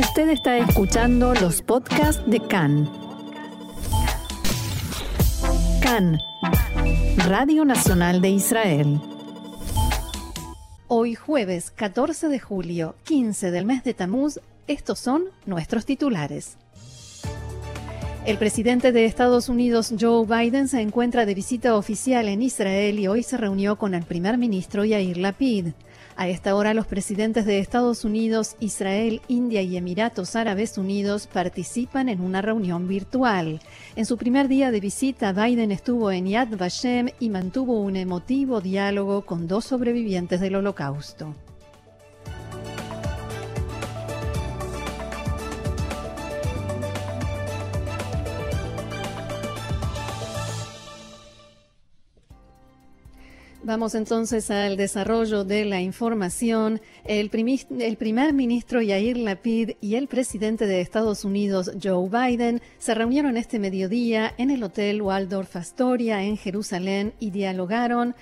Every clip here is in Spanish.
Usted está escuchando los podcasts de CAN. CAN, Radio Nacional de Israel. Hoy jueves 14 de julio, 15 del mes de Tamuz, estos son nuestros titulares. El presidente de Estados Unidos, Joe Biden, se encuentra de visita oficial en Israel y hoy se reunió con el primer ministro Yair Lapid. A esta hora los presidentes de Estados Unidos, Israel, India y Emiratos Árabes Unidos participan en una reunión virtual. En su primer día de visita, Biden estuvo en Yad Vashem y mantuvo un emotivo diálogo con dos sobrevivientes del Holocausto. Vamos entonces al desarrollo de la información. El, primer ministro Yair Lapid y el presidente de Estados Unidos, Joe Biden, se reunieron este mediodía en el Hotel Waldorf Astoria en Jerusalén y dialogaron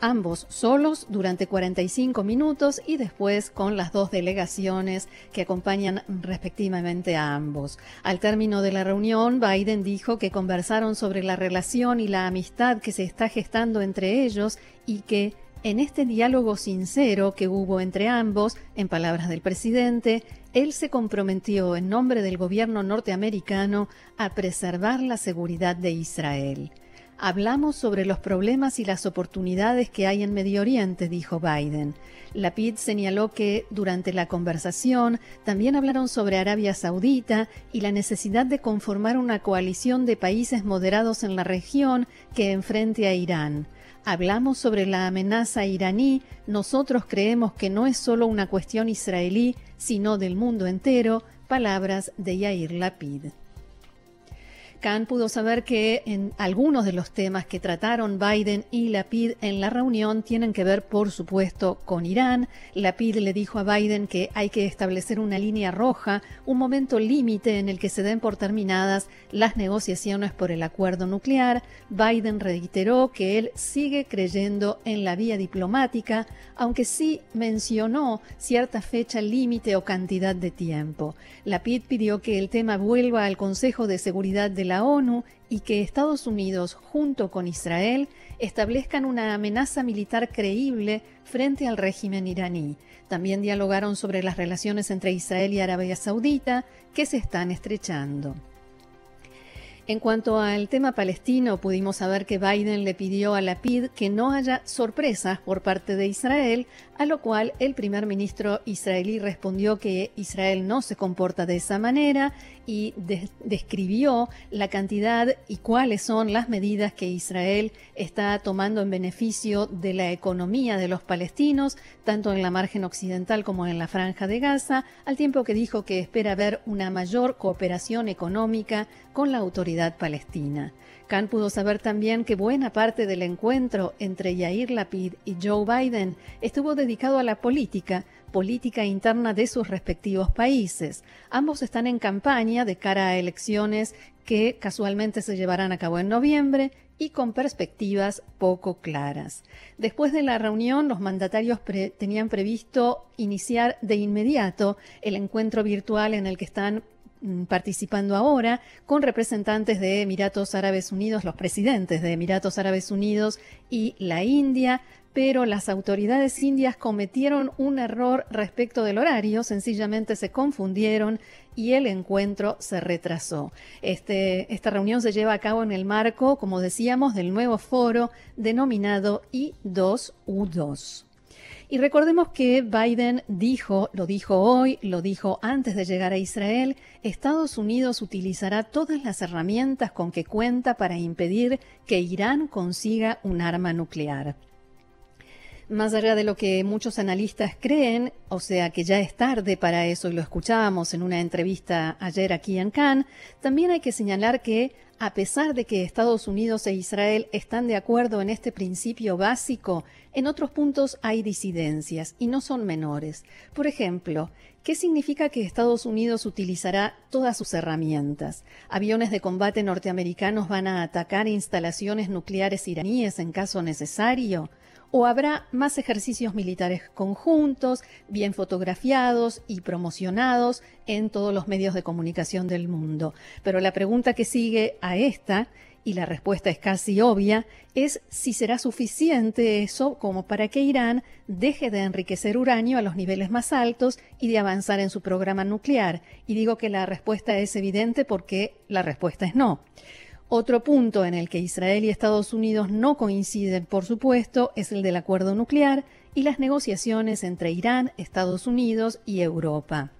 ambos solos durante 45 minutos y después con las dos delegaciones que acompañan respectivamente a ambos. Al término de la reunión, Biden dijo que conversaron sobre la relación y la amistad que se está gestando entre ellos y que en este diálogo sincero que hubo entre ambos, en palabras del presidente, él se comprometió en nombre del gobierno norteamericano a preservar la seguridad de Israel. Hablamos sobre los problemas y las oportunidades que hay en Medio Oriente, dijo Biden. Lapid señaló que durante la conversación también hablaron sobre Arabia Saudita y la necesidad de conformar una coalición de países moderados en la región que enfrente a Irán. Hablamos sobre la amenaza iraní. Nosotros creemos que no es solo una cuestión israelí, sino del mundo entero. Palabras de Yair Lapid. Khan pudo saber que en algunos de los temas que trataron Biden y Lapid en la reunión tienen que ver, por supuesto, con Irán. Lapid le dijo a Biden que hay que establecer una línea roja, un momento límite en el que se den por terminadas las negociaciones por el acuerdo nuclear. Biden reiteró que él sigue creyendo en la vía diplomática, aunque sí mencionó cierta fecha límite o cantidad de tiempo. Lapid pidió que el tema vuelva al Consejo de Seguridad de la ONU y que Estados Unidos, junto con Israel, establezcan una amenaza militar creíble frente al régimen iraní. También dialogaron sobre las relaciones entre Israel y Arabia Saudita, que se están estrechando. En cuanto al tema palestino, pudimos saber que Biden le pidió a Lapid que no haya sorpresas por parte de Israel, a lo cual el primer ministro israelí respondió que Israel no se comporta de esa manera y describió la cantidad y cuáles son las medidas que Israel está tomando en beneficio de la economía de los palestinos, tanto en la margen occidental como en la franja de Gaza, al tiempo que dijo que espera ver una mayor cooperación económica con la autoridad palestina. Khan pudo saber también que buena parte del encuentro entre Yair Lapid y Joe Biden estuvo dedicado a la política, política interna de sus respectivos países. Ambos están en campaña de cara a elecciones que casualmente se llevarán a cabo en noviembre y con perspectivas poco claras. Después de la reunión, los mandatarios tenían previsto iniciar de inmediato el encuentro virtual en el que están participando ahora con representantes de Emiratos Árabes Unidos, los presidentes de Emiratos Árabes Unidos y la India, pero las autoridades indias cometieron un error respecto del horario, sencillamente se confundieron y el encuentro se retrasó. Este, esta reunión se lleva a cabo en el marco, como decíamos, del nuevo foro denominado I2U2. Y recordemos que Biden dijo, lo dijo hoy, lo dijo antes de llegar a Israel, Estados Unidos utilizará todas las herramientas con que cuenta para impedir que Irán consiga un arma nuclear. Más allá de lo que muchos analistas creen, o sea que ya es tarde para eso y lo escuchábamos en una entrevista ayer aquí en Cannes, también hay que señalar que a pesar de que Estados Unidos e Israel están de acuerdo en este principio básico, en otros puntos hay disidencias y no son menores. Por ejemplo, ¿qué significa que Estados Unidos utilizará todas sus herramientas? ¿Aviones de combate norteamericanos van a atacar instalaciones nucleares iraníes en caso necesario? O habrá más ejercicios militares conjuntos, bien fotografiados y promocionados en todos los medios de comunicación del mundo. Pero la pregunta que sigue a esta y la respuesta es casi obvia, es si será suficiente eso como para que Irán deje de enriquecer uranio a los niveles más altos y de avanzar en su programa nuclear. Y digo que la respuesta es evidente porque la respuesta es no. Otro punto en el que Israel y Estados Unidos no coinciden, por supuesto, es el del acuerdo nuclear y las negociaciones entre Irán, Estados Unidos y Europa.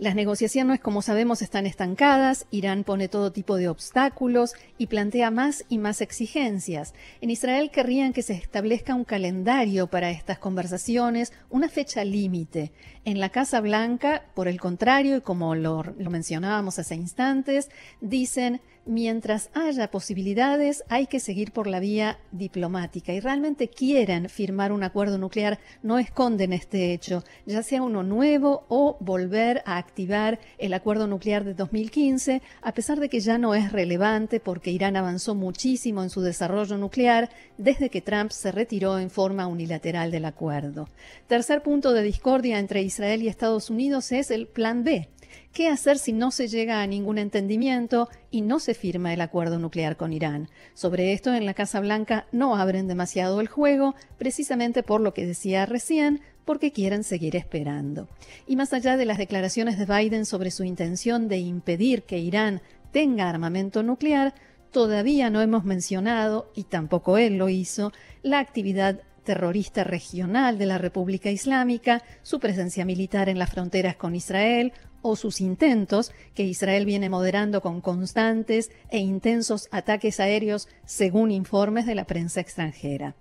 Las negociaciones, como sabemos, están estancadas, Irán pone todo tipo de obstáculos y plantea más y más exigencias. En Israel querrían que se establezca un calendario para estas conversaciones, una fecha límite. En la Casa Blanca, por el contrario, y como lo, mencionábamos hace instantes, dicen mientras haya posibilidades, hay que seguir por la vía diplomática y realmente quieren firmar un acuerdo nuclear, no esconden este hecho, ya sea uno nuevo o volver a activar el acuerdo nuclear de 2015, a pesar de que ya no es relevante porque Irán avanzó muchísimo en su desarrollo nuclear desde que Trump se retiró en forma unilateral del acuerdo. Tercer punto de discordia entre Israel y Estados Unidos es el Plan B, ¿Qué hacer si no se llega a ningún entendimiento y no se firma el acuerdo nuclear con Irán? Sobre esto en la Casa Blanca no abren demasiado el juego, precisamente por lo que decía recién, porque quieren seguir esperando. Y más allá de las declaraciones de Biden sobre su intención de impedir que Irán tenga armamento nuclear, todavía no hemos mencionado, y tampoco él lo hizo, la actividad terrorista regional de la República Islámica, su presencia militar en las fronteras con Israel o sus intentos, que Israel viene moderando con constantes e intensos ataques aéreos según informes de la prensa extranjera.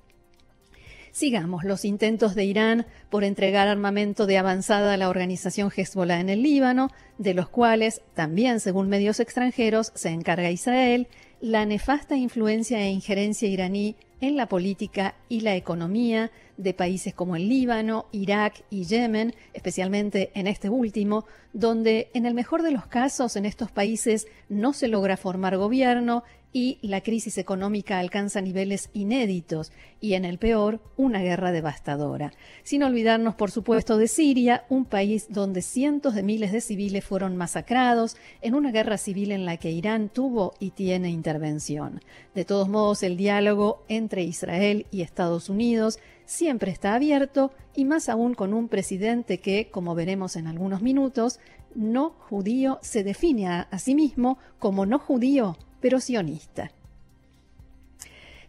Sigamos los intentos de Irán por entregar armamento de avanzada a la organización Hezbollah en el Líbano, de los cuales, también según medios extranjeros, se encarga Israel, la nefasta influencia e injerencia iraní en la política y la economía de países como el Líbano, Irak y Yemen, especialmente en este último, donde en el mejor de los casos en estos países no se logra formar gobierno y la crisis económica alcanza niveles inéditos y en el peor una guerra devastadora. Sin olvidarnos, por supuesto, de Siria, un país donde cientos de miles de civiles fueron masacrados en una guerra civil en la que Irán tuvo y tiene intervención. De todos modos, el diálogo entre Israel y Estados Unidos siempre está abierto y más aún con un presidente que, como veremos en algunos minutos, no judío se define a, sí mismo como no judío pero sionista.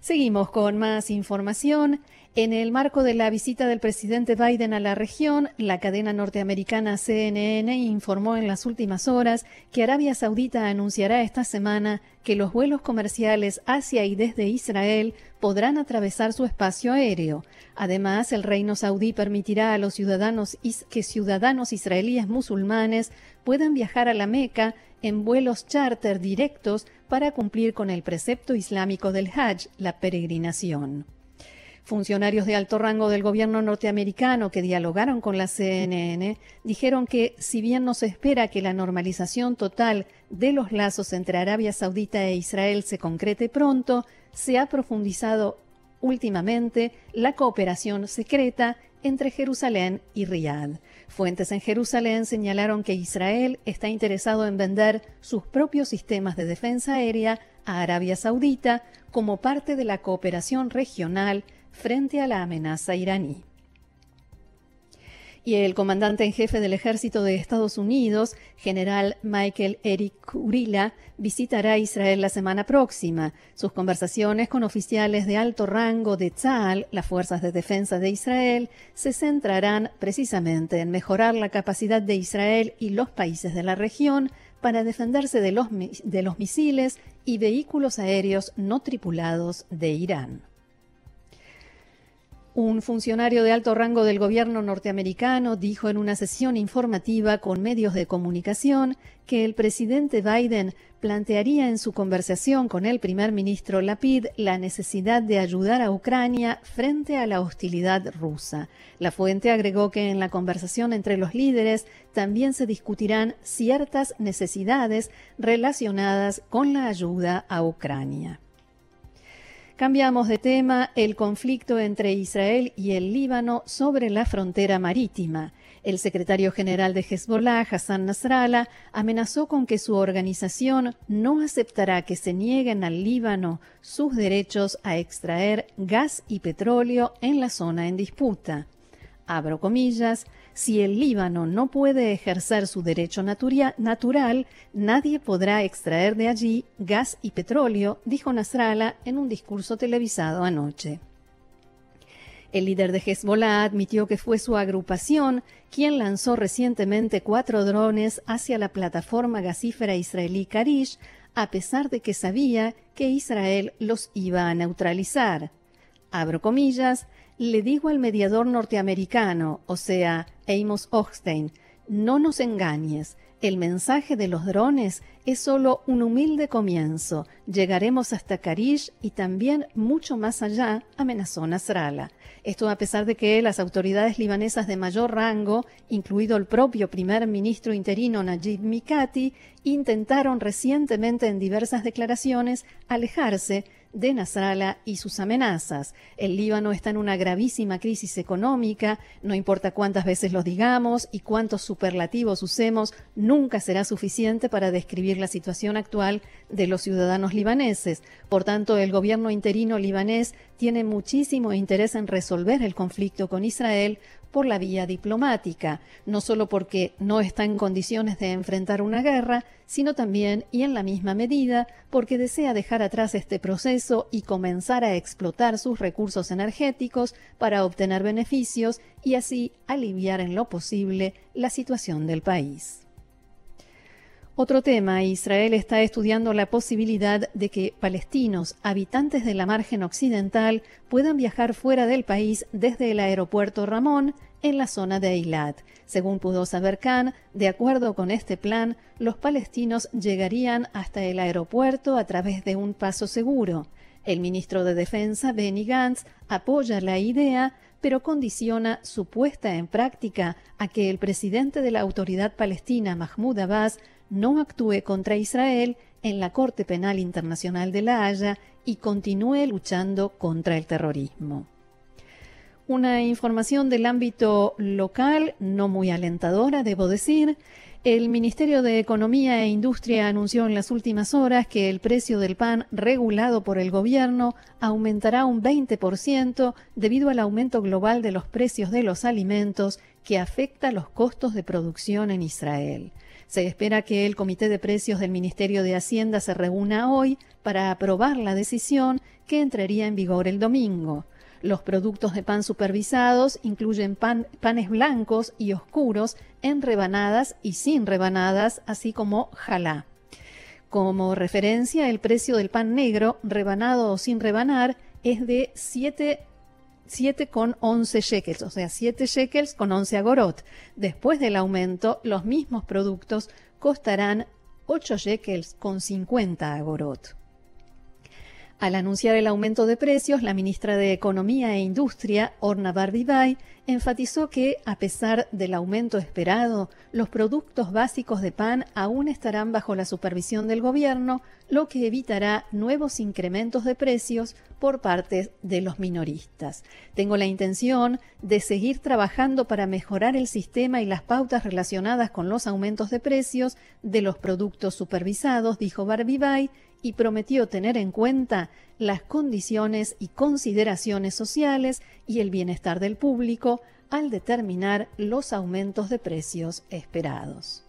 Seguimos con más información. En el marco de la visita del presidente Biden a la región, la cadena norteamericana CNN informó en las últimas horas que Arabia Saudita anunciará esta semana que los vuelos comerciales hacia y desde Israel podrán atravesar su espacio aéreo. Además, el reino saudí permitirá a los ciudadanos que ciudadanos israelíes musulmanes puedan viajar a la Meca en vuelos charter directos para cumplir con el precepto islámico del Hajj, la peregrinación. Funcionarios de alto rango del gobierno norteamericano que dialogaron con la CNN dijeron que si bien no se espera que la normalización total de los lazos entre Arabia Saudita e Israel se concrete pronto, se ha profundizado últimamente la cooperación secreta entre Jerusalén y Riyadh. Fuentes en Jerusalén señalaron que Israel está interesado en vender sus propios sistemas de defensa aérea a Arabia Saudita como parte de la cooperación regional frente a la amenaza iraní y el comandante en jefe del ejército de Estados Unidos, general Michael Eric Kurila, visitará Israel la semana próxima. Sus conversaciones con oficiales de alto rango de Tzal, las fuerzas de defensa de Israel, se centrarán precisamente en mejorar la capacidad de Israel y los países de la región para defenderse de los, de los misiles y vehículos aéreos no tripulados de Irán. Un funcionario de alto rango del gobierno norteamericano dijo en una sesión informativa con medios de comunicación que el presidente Biden plantearía en su conversación con el primer ministro Lapid la necesidad de ayudar a Ucrania frente a la hostilidad rusa. La fuente agregó que en la conversación entre los líderes también se discutirán ciertas necesidades relacionadas con la ayuda a Ucrania. Cambiamos de tema, el conflicto entre Israel y el Líbano sobre la frontera marítima. El secretario general de Hezbollah, Hassan Nasrallah, amenazó con que su organización no aceptará que se nieguen al Líbano sus derechos a extraer gas y petróleo en la zona en disputa. Abro comillas, si el Líbano no puede ejercer su derecho natural, nadie podrá extraer de allí gas y petróleo, dijo Nasrallah en un discurso televisado anoche. El líder de Hezbollah admitió que fue su agrupación quien lanzó recientemente cuatro drones hacia la plataforma gasífera israelí Karish, a pesar de que sabía que Israel los iba a neutralizar. Abro comillas, le digo al mediador norteamericano, o sea, Amos Hochstein, no nos engañes, el mensaje de los drones es solo un humilde comienzo. Llegaremos hasta Karish y también mucho más allá, amenazó Nasrallah. Esto a pesar de que las autoridades libanesas de mayor rango, incluido el propio primer ministro interino Najib Mikati, intentaron recientemente en diversas declaraciones alejarse de Nasrallah y sus amenazas. El Líbano está en una gravísima crisis económica, no importa cuántas veces lo digamos y cuántos superlativos usemos, nunca será suficiente para describir la situación actual de los ciudadanos libaneses. Por tanto, el gobierno interino libanés tiene muchísimo interés en resolver el conflicto con Israel por la vía diplomática, no solo porque no está en condiciones de enfrentar una guerra, sino también y en la misma medida porque desea dejar atrás este proceso y comenzar a explotar sus recursos energéticos para obtener beneficios y así aliviar en lo posible la situación del país. Otro tema, Israel está estudiando la posibilidad de que palestinos, habitantes de la margen occidental, puedan viajar fuera del país desde el aeropuerto Ramón en la zona de Eilat. Según pudo saber Khan, de acuerdo con este plan, los palestinos llegarían hasta el aeropuerto a través de un paso seguro. El ministro de Defensa, Benny Gantz, apoya la idea, pero condiciona su puesta en práctica a que el presidente de la autoridad palestina, Mahmoud Abbas, no actúe contra Israel en la Corte Penal Internacional de La Haya y continúe luchando contra el terrorismo. Una información del ámbito local, no muy alentadora, debo decir. El Ministerio de Economía e Industria anunció en las últimas horas que el precio del pan regulado por el gobierno aumentará un 20% debido al aumento global de los precios de los alimentos que afecta los costos de producción en Israel. Se espera que el Comité de Precios del Ministerio de Hacienda se reúna hoy para aprobar la decisión que entraría en vigor el domingo. Los productos de pan supervisados incluyen panes blancos y oscuros en rebanadas y sin rebanadas, así como jalá. Como referencia, el precio del pan negro, rebanado o sin rebanar, es de 7 7,11 shekels, o sea, 7 shekels con 11 agorot. Después del aumento, los mismos productos costarán 8 shekels con 50 agorot. Al anunciar el aumento de precios, la ministra de Economía e Industria, Orna Barbibay, enfatizó que, a pesar del aumento esperado, los productos básicos de pan aún estarán bajo la supervisión del gobierno, lo que evitará nuevos incrementos de precios por parte de los minoristas. Tengo la intención de seguir trabajando para mejorar el sistema y las pautas relacionadas con los aumentos de precios de los productos supervisados, dijo Barbibay, y prometió tener en cuenta las condiciones y consideraciones sociales y el bienestar del público al determinar los aumentos de precios esperados.